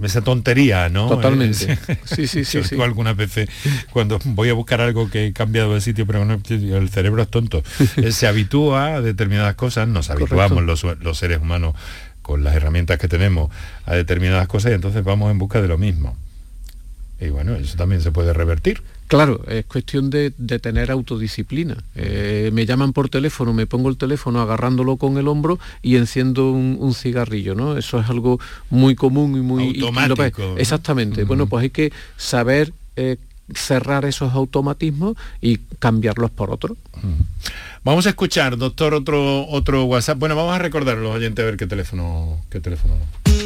esa tontería, ¿no? Totalmente. sí, sí, sí. sí. algunas veces cuando voy a buscar algo que he cambiado de sitio, pero no, el cerebro es tonto. se habitúa a determinadas cosas, nos habituamos los, los seres humanos con las herramientas que tenemos a determinadas cosas y entonces vamos en busca de lo mismo. Y bueno, eso también se puede revertir. Claro, es cuestión de, tener autodisciplina. Eh, me llaman por teléfono, me pongo el teléfono agarrándolo con el hombro y enciendo un, cigarrillo, ¿no? Eso es algo muy común y muy... Automático. exactamente. Bueno, pues hay que saber eh, cerrar esos automatismos y cambiarlos por otro. Vamos a escuchar, doctor, otro, otro WhatsApp. Bueno, vamos a recordar a los oyentes a ver qué teléfono, qué teléfono.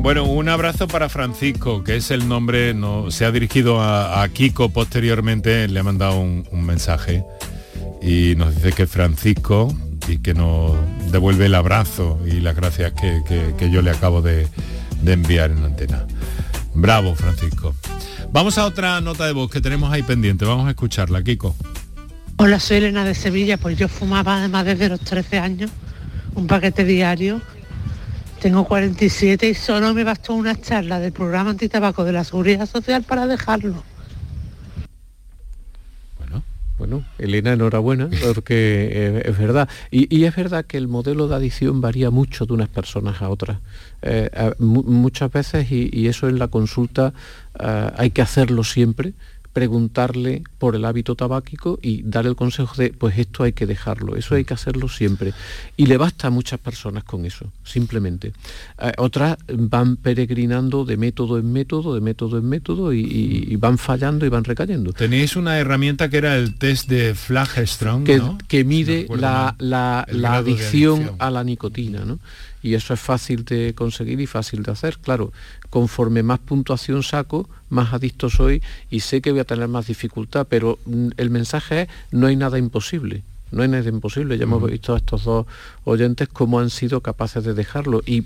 Bueno, un abrazo para Francisco, que es el nombre, no, se ha dirigido a, Kiko posteriormente, le ha mandado un, mensaje y nos dice que Francisco y que nos devuelve el abrazo y las gracias que, yo le acabo de, de enviar en la antena. Bravo, Francisco. Vamos a otra nota de voz que tenemos ahí pendiente, vamos a escucharla, Kiko. Hola, soy Elena de Sevilla, pues yo fumaba además desde los 13 años un paquete diario tengo 47 y solo me bastó una charla del programa antitabaco de la Seguridad Social para dejarlo. Bueno, bueno, Elena, enhorabuena, porque es, verdad. Y, es verdad que el modelo de adicción varía mucho de unas personas a otras. Eh, muchas veces, y, eso en la consulta eh, hay que hacerlo siempre, preguntarle por el hábito tabáquico y dar el consejo de, pues esto hay que dejarlo, eso hay que hacerlo siempre. Y le basta a muchas personas con eso, simplemente. Eh, otras van peregrinando de método en método, de método en método y, van fallando y van recayendo. Tenéis una herramienta que era el test de Flagstrom, que, que mide la, adicción a la nicotina, ¿no? Y eso es fácil de conseguir y fácil de hacer. Claro, conforme más puntuación saco, más adicto soy y sé que voy a tener más dificultad, pero mm, el mensaje es no hay nada imposible. No hay nada imposible, ya hemos visto a estos dos oyentes cómo han sido capaces de dejarlo y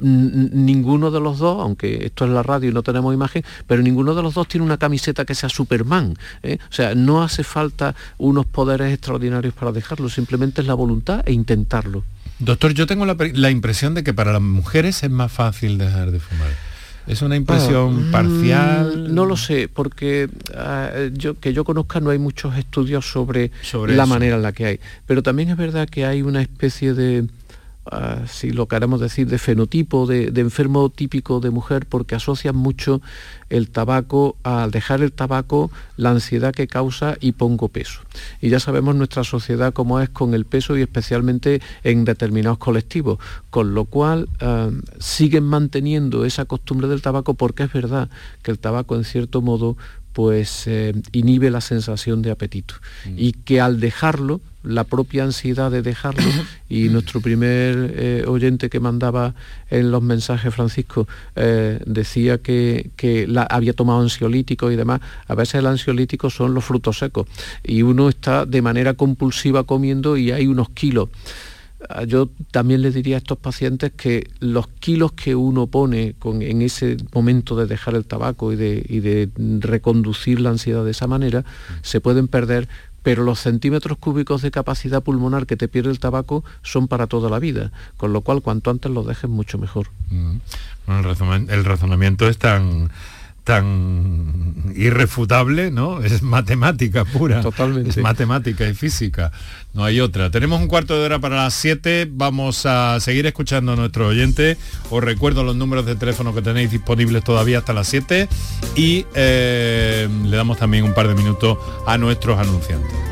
ninguno de los dos, aunque esto es la radio y no tenemos imagen, pero ninguno de los dos tiene una camiseta que sea Superman. ¿eh? O sea, no hace falta unos poderes extraordinarios para dejarlo, simplemente es la voluntad e intentarlo. Doctor, yo tengo la, impresión de que para las mujeres es más fácil dejar de fumar. ¿Es una impresión ah, parcial? Mm, no lo sé, porque ah, yo, que yo conozca no hay muchos estudios sobre, la manera en la que hay. Pero también es verdad que hay una especie de, ah, si lo queremos decir, de fenotipo, de, enfermo típico de mujer, porque asocian mucho el tabaco, al dejar el tabaco, la ansiedad que causa y pongo peso. Y ya sabemos nuestra sociedad cómo es con el peso y especialmente en determinados colectivos, con lo cual ah, siguen manteniendo esa costumbre del tabaco porque es verdad que el tabaco en cierto modo pues eh, inhibe la sensación de apetito mm. y que al dejarlo la propia ansiedad de dejarlo. Y nuestro primer eh, oyente que mandaba en los mensajes Francisco eh, decía que, había tomado ansiolítico y demás. A veces el ansiolítico son los frutos secos. Y uno está de manera compulsiva comiendo y hay unos kilos. Ah, yo también les diría a estos pacientes que los kilos que uno pone en ese momento de dejar el tabaco y de, reconducir la ansiedad de esa manera, se pueden perder pero los centímetros cúbicos de capacidad pulmonar que te pierde el tabaco son para toda la vida, con lo cual cuanto antes los dejes mucho mejor. Mm. el razonamiento es tan tan irrefutable, ¿no? Es matemática pura. Totalmente. Es matemática y física. No hay otra. Tenemos un cuarto de hora para las 7. Vamos a seguir escuchando a nuestro oyente. Os recuerdo los números de teléfono que tenéis disponibles todavía hasta las 7 y eh, le damos también un par de minutos a nuestros anunciantes.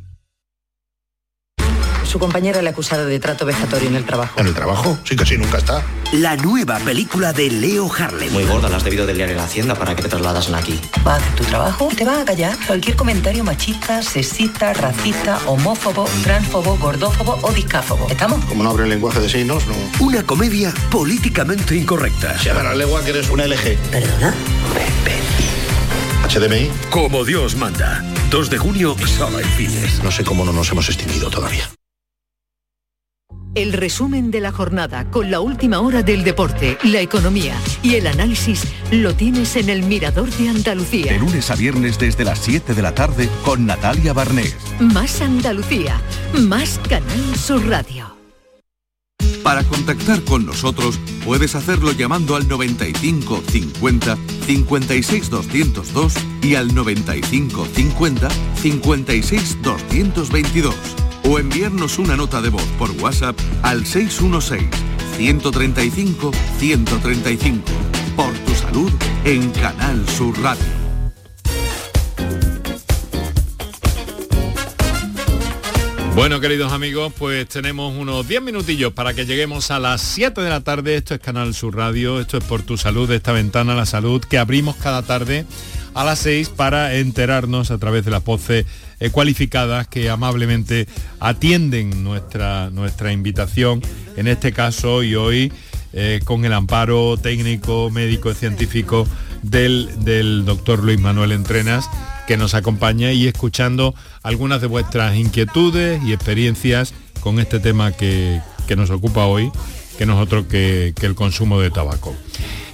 Su compañera le ha acusado de trato vejatorio en el trabajo. ¿En el trabajo? Sí, casi nunca está. La nueva película de Leo Harlem. Muy gorda, la has debido de liar en la hacienda para que te trasladasen aquí. Va a hacer tu trabajo y te van a callar cualquier comentario machista, sexista, racista, homófobo, transfobo, gordófobo o discáfobo. ¿Estamos? Como no abre el lenguaje de signos, no. Una comedia políticamente incorrecta. Se llama la lengua que eres una LG. ¿Perdona? HDMI. Como Dios manda. 2 de junio, solo en fines. No sé cómo no nos hemos extinguido todavía. El resumen de la jornada con la última hora del deporte, la economía y el análisis lo tienes en el Mirador de Andalucía. De lunes a viernes desde las 7 de la tarde con Natalia Barnés. Más Andalucía, más Canal Sur Radio. Para contactar con nosotros puedes hacerlo llamando al 95 50 56 202 y al 95 50 56 222 o enviarnos una nota de voz por WhatsApp al 616-135-135. Por tu salud en Canal Sur Radio. Bueno, queridos amigos, pues tenemos unos 10 minutillos para que lleguemos a las 7 de la tarde. Esto es Canal Sur Radio, esto es por tu salud, esta ventana la salud que abrimos cada tarde a las 6 para enterarnos a través de las voces eh, cualificadas que amablemente atienden nuestra, nuestra invitación, en este caso y hoy eh, con el amparo técnico, médico y científico del, del doctor Luis Manuel Entrenas, que nos acompaña y escuchando algunas de vuestras inquietudes y experiencias con este tema que, que nos ocupa hoy, que no es otro que, que el consumo de tabaco.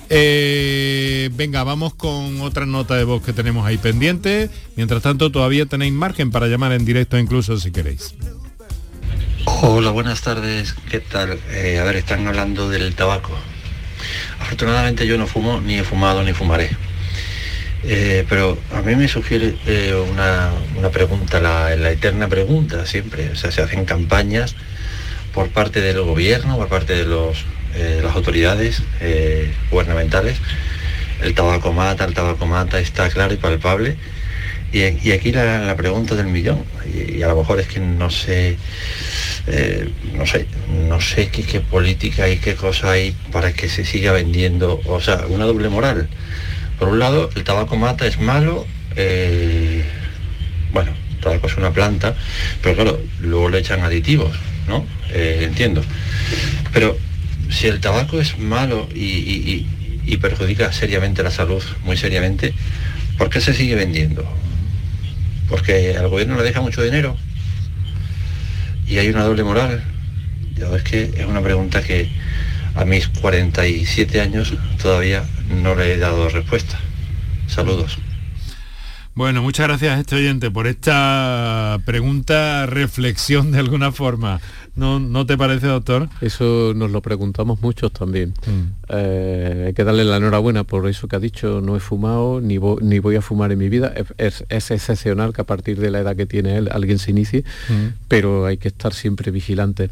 Eh, venga, vamos con otra nota de voz que tenemos ahí pendiente. Mientras tanto, todavía tenéis margen para llamar en directo incluso si queréis. Hola, buenas tardes. ¿Qué tal? Eh, a ver, están hablando del tabaco. Afortunadamente yo no fumo, ni he fumado, ni fumaré. Eh, pero a mí me sugiere una, pregunta, la, la, eterna pregunta siempre. O sea, se hacen campañas por parte del gobierno, por parte de los eh, las autoridades eh, gubernamentales. El tabaco mata, el tabaco mata, está claro y palpable. Y, aquí la, pregunta del millón, y, a lo mejor es que no sé, eh, no sé, no sé qué, política y qué cosa hay para que se siga vendiendo, o sea, una doble moral. Por un lado, el tabaco mata, es malo, bueno, el tabaco es una planta, pero claro, luego le echan aditivos, ¿no? entiendo. Pero si el tabaco es malo y, perjudica seriamente la salud, muy seriamente, ¿por qué se sigue vendiendo? Porque al gobierno le deja mucho dinero y hay una doble moral. Ya es que es una pregunta que a mis 47 años todavía no le he dado respuesta. Saludos. Bueno, muchas gracias a este por esta pregunta, reflexión de alguna forma. ¿No, ¿No te parece, doctor? Eso nos lo preguntamos muchos también. Mm. Eh, hay que darle la enhorabuena por eso que ha dicho, no he fumado ni, ni voy a fumar en mi vida. Es, excepcional que a partir de la edad que tiene él alguien se inicie, mm. pero hay que estar siempre vigilante.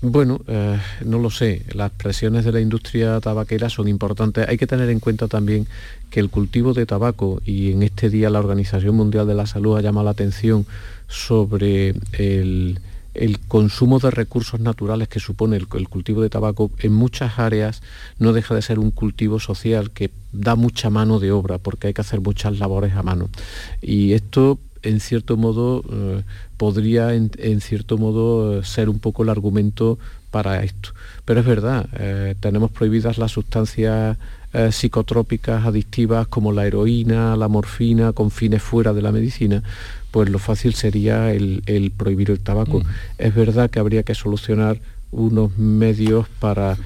Bueno, eh, no lo sé. Las presiones de la industria tabaquera son importantes. Hay que tener en cuenta también que el cultivo de tabaco, y en este día la Organización Mundial de la Salud ha llamado la atención sobre el, consumo de recursos naturales que supone el, cultivo de tabaco en muchas áreas no deja de ser un cultivo social que da mucha mano de obra porque hay que hacer muchas labores a mano. Y esto en cierto modo eh, podría en, cierto modo ser un poco el argumento para esto. Pero es verdad, eh, tenemos prohibidas las sustancias eh, psicotrópicas adictivas como la heroína, la morfina, con fines fuera de la medicina, pues lo fácil sería el, prohibir el tabaco. Mm. Es verdad que habría que solucionar unos medios para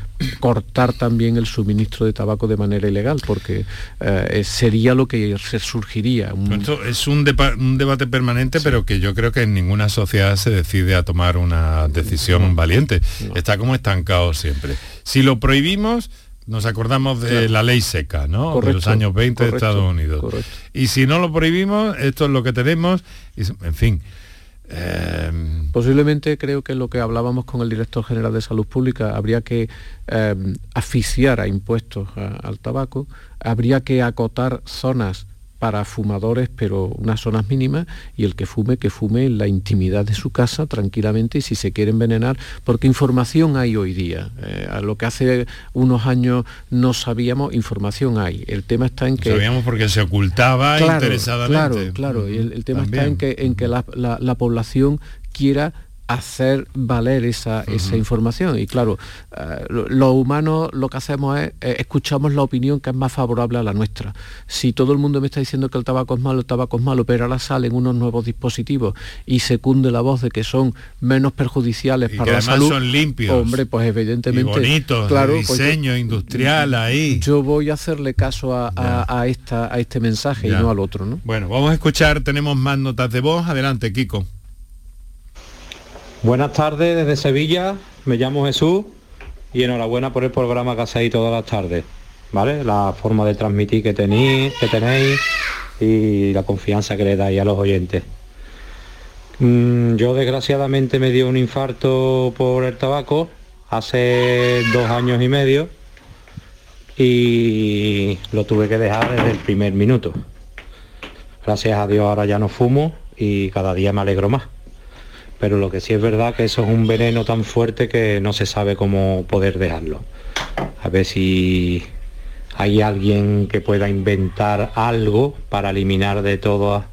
cortar también el suministro de tabaco de manera ilegal, porque eh, sería lo que se surgiría. Esto es un, debate permanente, pero que yo creo que en ninguna sociedad se decide a tomar una decisión valiente. Está como estancado siempre. Si lo prohibimos, nos acordamos de la ley seca, ¿no? de los años 20 de Estados Unidos. Y si no lo prohibimos, esto es lo que tenemos, y, en fin. Em, Posiblemente creo que lo que hablábamos con el director general de salud pública habría que em, asfixiar a impuestos al tabaco, habría que acotar zonas para fumadores, pero unas zonas mínimas, y el que fume, que fume en la intimidad de su casa tranquilamente y si se quiere envenenar, porque información hay hoy día. Eh, a lo que hace unos años no sabíamos, información hay. El tema está en que... Sabíamos porque se ocultaba interesadamente. Claro, claro. Y el, tema está en que, en que la, la población quiera hacer valer esa, información. Y claro, eh, los humanos lo que hacemos es eh, escuchamos la opinión que es más favorable a la nuestra. Si todo el mundo me está diciendo que el tabaco es malo, el tabaco es malo, pero ahora salen unos nuevos dispositivos y se cunde la voz de que son menos perjudiciales para la salud. son limpios. Hombre, pues evidentemente. Y bonitos, claro, pues diseño industrial ahí. Yo voy a hacerle caso a, esta, a este mensaje y no al otro, ¿no? Bueno, vamos a escuchar, tenemos más notas de voz. Adelante, Kiko. Buenas tardes desde Sevilla, me llamo Jesús y enhorabuena por el programa que hacéis todas las tardes, ¿vale? La forma de transmitir que tenéis, que tenéis y la confianza que le dais a los oyentes. Mm, yo desgraciadamente me dio un infarto por el tabaco hace dos años y medio y lo tuve que dejar desde el primer minuto. Gracias a Dios ahora ya no fumo y cada día me alegro más pero lo que sí es verdad que eso es un veneno tan fuerte que no se sabe cómo poder dejarlo. A ver si hay alguien que pueda inventar algo para eliminar de todas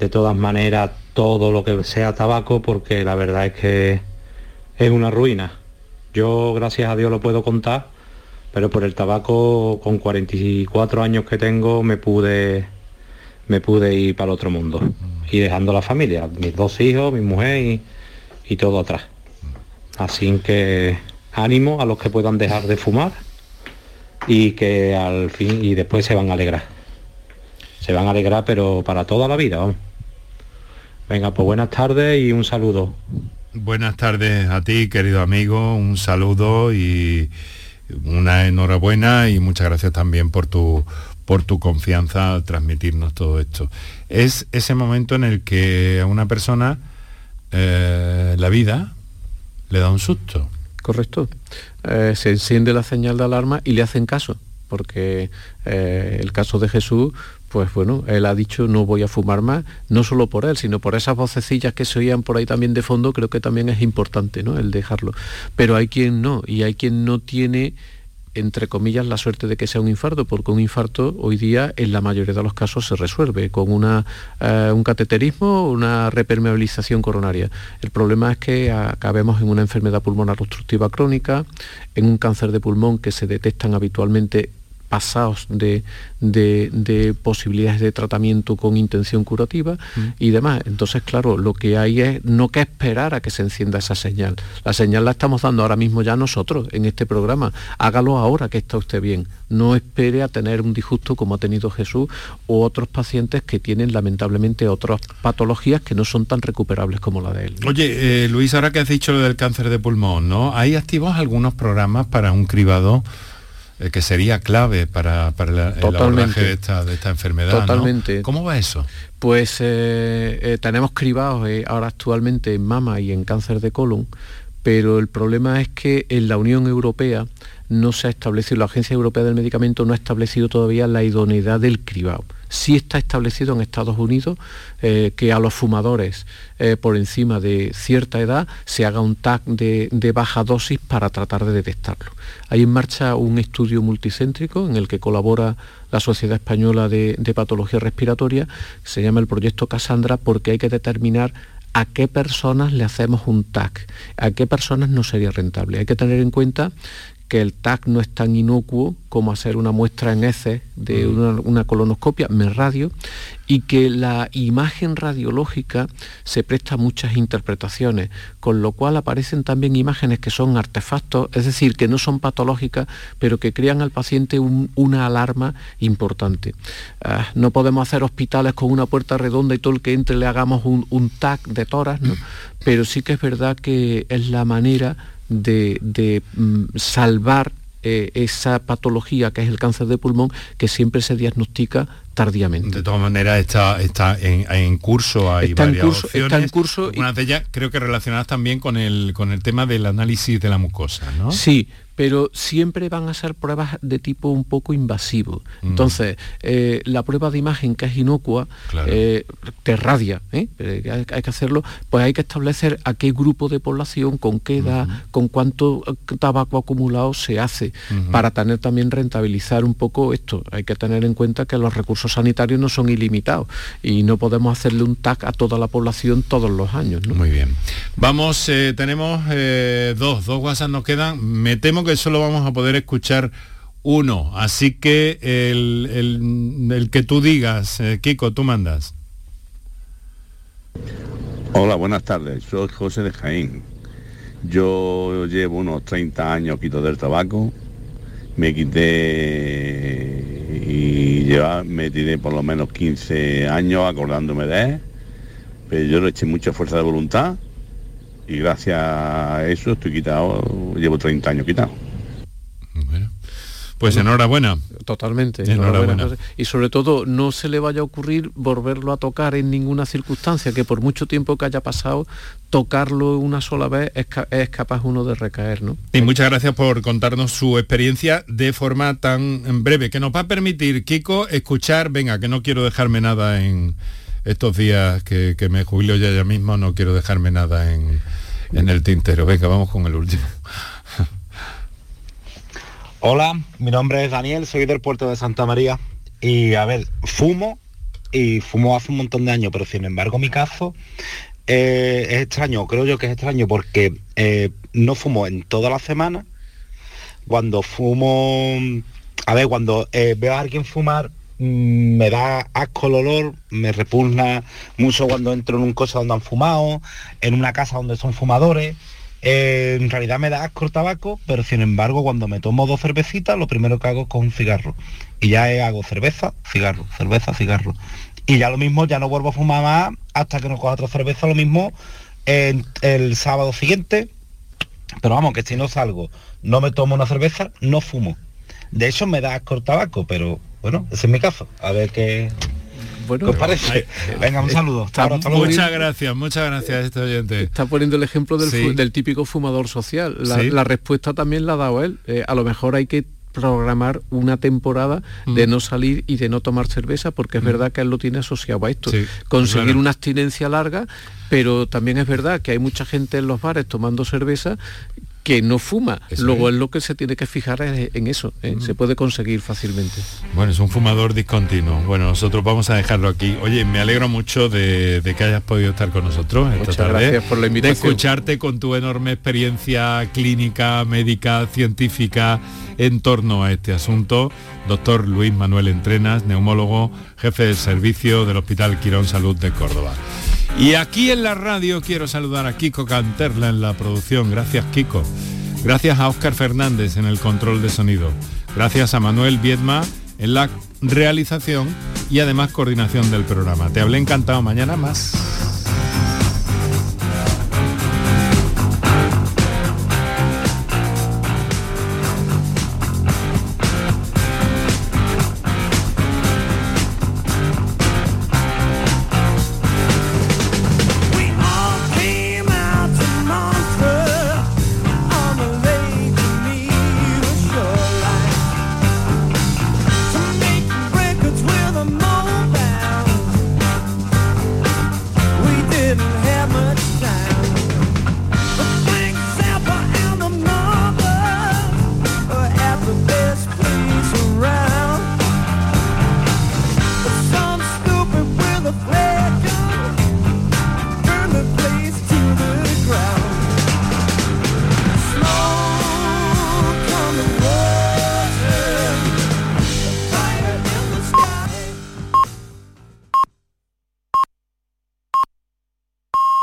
de todas maneras todo lo que sea tabaco porque la verdad es que es una ruina. Yo gracias a Dios lo puedo contar, pero por el tabaco con 44 años que tengo me pude me pude ir para el otro mundo y dejando la familia, mis dos hijos, mi mujer y, todo atrás. Así que ánimo a los que puedan dejar de fumar y que al fin y después se van a alegrar. Se van a alegrar pero para toda la vida. Venga, pues buenas tardes y un saludo. Buenas tardes a ti, querido amigo, un saludo y una enhorabuena y muchas gracias también por tu por tu confianza al transmitirnos todo esto. Es ese momento en el que a una persona eh, la vida le da un susto. Correcto. Eh, se enciende la señal de alarma y le hacen caso, porque eh, el caso de Jesús, pues bueno, él ha dicho no voy a fumar más, no solo por él, sino por esas vocecillas que se oían por ahí también de fondo, creo que también es importante, ¿no? El dejarlo. Pero hay quien no, y hay quien no tiene entre comillas, la suerte de que sea un infarto, porque un infarto hoy día en la mayoría de los casos se resuelve con una, eh, un cateterismo, una repermeabilización coronaria. El problema es que acabemos en una enfermedad pulmonar obstructiva crónica, en un cáncer de pulmón que se detectan habitualmente pasados de, posibilidades de tratamiento con intención curativa mm. y demás. Entonces, claro, lo que hay es no que esperar a que se encienda esa señal. La señal la estamos dando ahora mismo ya nosotros en este programa. Hágalo ahora que está usted bien. No espere a tener un disgusto como ha tenido Jesús o otros pacientes que tienen lamentablemente otras patologías que no son tan recuperables como la de él. Oye, eh, Luis, ahora que has dicho lo del cáncer de pulmón, ¿no? ¿Hay activos algunos programas para un cribado? Eh, que sería clave para, para el abordaje de esta, de esta enfermedad. Totalmente. ¿Cómo va eso? Pues eh, eh, tenemos cribados ahora actualmente en mama y en cáncer de colon, pero el problema es que en la Unión Europea no se ha establecido, la Agencia Europea del Medicamento no ha establecido todavía la idoneidad del cribado sí está establecido en Estados Unidos eh, que a los fumadores eh, por encima de cierta edad se haga un TAC de, baja dosis para tratar de detectarlo. Hay en marcha un estudio multicéntrico en el que colabora la Sociedad Española de, de Patología Respiratoria, se llama el proyecto Cassandra, porque hay que determinar a qué personas le hacemos un TAC, a qué personas no sería rentable. Hay que tener en cuenta que el TAC no es tan inocuo como hacer una muestra en heces de mm. una, colonoscopia, me radio, y que la imagen radiológica se presta a muchas interpretaciones, con lo cual aparecen también imágenes que son artefactos, es decir, que no son patológicas, pero que crean al paciente una alarma importante. Ah, no podemos hacer hospitales con una puerta redonda y todo el que entre le hagamos un, un TAC de toras, ¿no? Mm. pero sí que es verdad que es la manera de, mm, salvar eh, esa patología que es el cáncer de pulmón que siempre se diagnostica tardíamente. De todas maneras está, está en, curso, hay está varias en curso, Está en curso Una de ellas creo que relacionadas también con el, con el tema del análisis de la mucosa, ¿no? Sí, pero siempre van a ser pruebas de tipo un poco invasivo. Mm. Entonces, eh, la prueba de imagen que es inocua, eh, te radia, ¿eh? hay, que hacerlo, pues hay que establecer a qué grupo de población, con qué edad, con cuánto tabaco acumulado se hace, para tener también rentabilizar un poco esto. Hay que tener en cuenta que los recursos sanitarios no son ilimitados y no podemos hacerle un TAC a toda la población todos los años. Muy bien. Vamos, tenemos dos, dos WhatsApp nos quedan. Me temo que solo vamos a poder escuchar uno, así que el, que tú digas, eh, Kiko, tú mandas. Hola, buenas tardes, soy José de Jaén. Yo llevo unos 30 años quito del tabaco, me quité y lleva, me tiré por lo menos 15 años acordándome de él, pero yo le eché mucha fuerza de voluntad y gracias a eso estoy quitado, llevo 30 años quitado. Pues enhorabuena. Totalmente. Enhorabuena. Y sobre todo, no se le vaya a ocurrir volverlo a tocar en ninguna circunstancia, que por mucho tiempo que haya pasado, tocarlo una sola vez es, es capaz uno de recaer. ¿no? Y muchas gracias por contarnos su experiencia de forma tan breve, que nos va a permitir, Kiko, escuchar, venga, que no quiero dejarme nada en estos días que, me jubilo ya ya mismo, no quiero dejarme nada en, en el tintero. Venga, vamos con el último. Hola, mi nombre es Daniel, soy del puerto de Santa María y a ver, fumo y fumo hace un montón de años, pero sin embargo mi caso eh, es extraño, creo yo que es extraño porque eh, no fumo en toda la semana. Cuando fumo, a ver, cuando eh, veo a alguien fumar me da asco el olor, me repugna mucho cuando entro en un coche donde han fumado, en una casa donde son fumadores eh, en realidad me da asco el tabaco, pero sin embargo cuando me tomo dos cervecitas, lo primero que hago es con un cigarro. Y ya hago cerveza, cigarro, cerveza, cigarro. Y ya lo mismo, ya no vuelvo a fumar más hasta que no coja otra cerveza, lo mismo el sábado siguiente. Pero vamos, que si no salgo, no me tomo una cerveza, no fumo. De hecho me da asco el tabaco, pero bueno, ese es mi caso. A ver qué, bueno, parece? Venga, un saludo. muchas gracias, muchas gracias este oyente. Está poniendo el ejemplo del, típico fumador social. La, respuesta también la ha dado él. Eh, a lo mejor hay que programar una temporada de mm. no salir y de no tomar cerveza, porque es mm. verdad que él lo tiene asociado a esto. Conseguir una abstinencia larga, pero también es verdad que hay mucha gente en los bares tomando cerveza que no fuma. Luego es. lo que se tiene que fijar es en eso, ¿eh? se puede conseguir fácilmente. Bueno, es un fumador discontinuo. Bueno, nosotros vamos a dejarlo aquí. Oye, me alegro mucho de, que hayas podido estar con nosotros esta Muchas tarde. gracias por la invitación. De escucharte con tu enorme experiencia clínica, médica, científica en torno a este asunto. Doctor Luis Manuel Entrenas, neumólogo, jefe del servicio del Hospital Quirón Salud de Córdoba. Y aquí en la radio quiero saludar a Kiko Canterla en la producción. Gracias Kiko. Gracias a Óscar Fernández en el control de sonido. Gracias a Manuel Viedma en la realización y además coordinación del programa. Te hablé encantado mañana más.